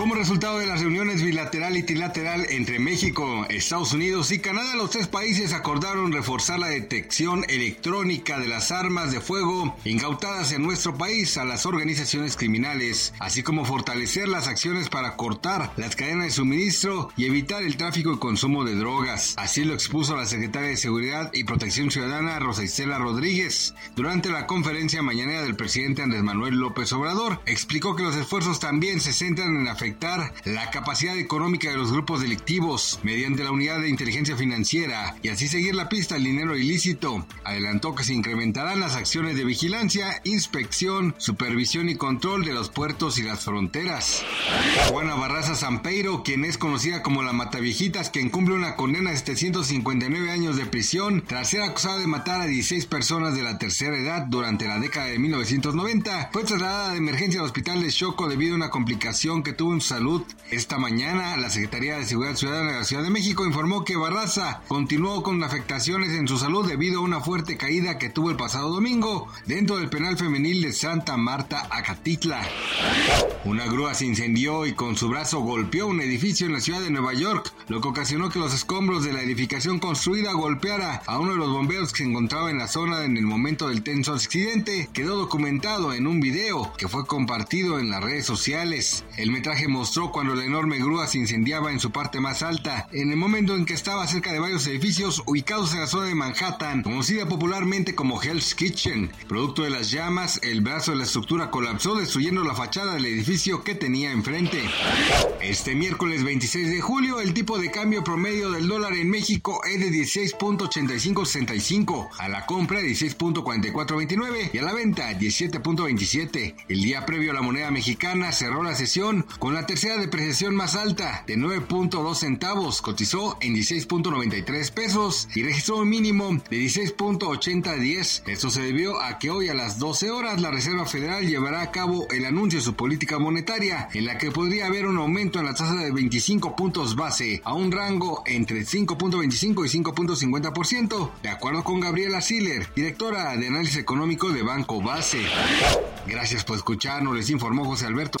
Como resultado de las reuniones bilateral y trilateral entre México, Estados Unidos y Canadá, los tres países acordaron reforzar la detección electrónica de las armas de fuego incautadas en nuestro país a las organizaciones criminales, así como fortalecer las acciones para cortar las cadenas de suministro y evitar el tráfico y consumo de drogas. Así lo expuso la secretaria de Seguridad y Protección Ciudadana Rosa Isela Rodríguez durante la conferencia mañanera del presidente Andrés Manuel López Obrador. Explicó que los esfuerzos también se centran en afectar la capacidad económica de los grupos delictivos mediante la unidad de inteligencia financiera y así seguir la pista al dinero ilícito. Adelantó que se incrementarán las acciones de vigilancia, inspección, supervisión y control de los puertos y las fronteras. Juana Barraza Sampeiro, quien es conocida como la Mataviejitas, quien cumple una condena de 759 años de prisión tras ser acusada de matar a 16 personas de la tercera edad durante la década de 1990, fue trasladada de emergencia al hospital de Choco debido a una complicación que tuvo en salud. Esta mañana, la Secretaría de Seguridad Ciudadana de la Ciudad de México informó que Barraza continuó con afectaciones en su salud debido a una fuerte caída que tuvo el pasado domingo dentro del penal femenil de Santa Marta, Acatitla. Una grúa se incendió y con su brazo golpeó un edificio en la ciudad de Nueva York, lo que ocasionó que los escombros de la edificación construida golpeara a uno de los bomberos que se encontraba en la zona en el momento del tenso accidente. Quedó documentado en un video que fue compartido en las redes sociales. El metraje mostró cuando la enorme grúa se incendiaba en su parte más alta, en el momento en que estaba cerca de varios edificios ubicados en la zona de Manhattan, conocida popularmente como Hell's Kitchen. Producto de las llamas, el brazo de la estructura colapsó destruyendo la fachada del edificio que tenía enfrente. Este miércoles 26 de julio, el tipo de cambio promedio del dólar en México es de 16.8565, a la compra 16.4429 y a la venta 17.27. El día previo la moneda mexicana cerró la sesión con la tercera depreciación más alta de 9.2 centavos, cotizó en 16.93 pesos y registró un mínimo de 16.8010. Esto se debió a que hoy a las 12 horas la Reserva Federal llevará a cabo el anuncio de su política monetaria, en la que podría haber un aumento en la tasa de 25 puntos base a un rango entre 5.25 y 5.50%, de acuerdo con Gabriela Siller, directora de análisis económico de Banco Base. Gracias por escucharnos, les informó José Alberto.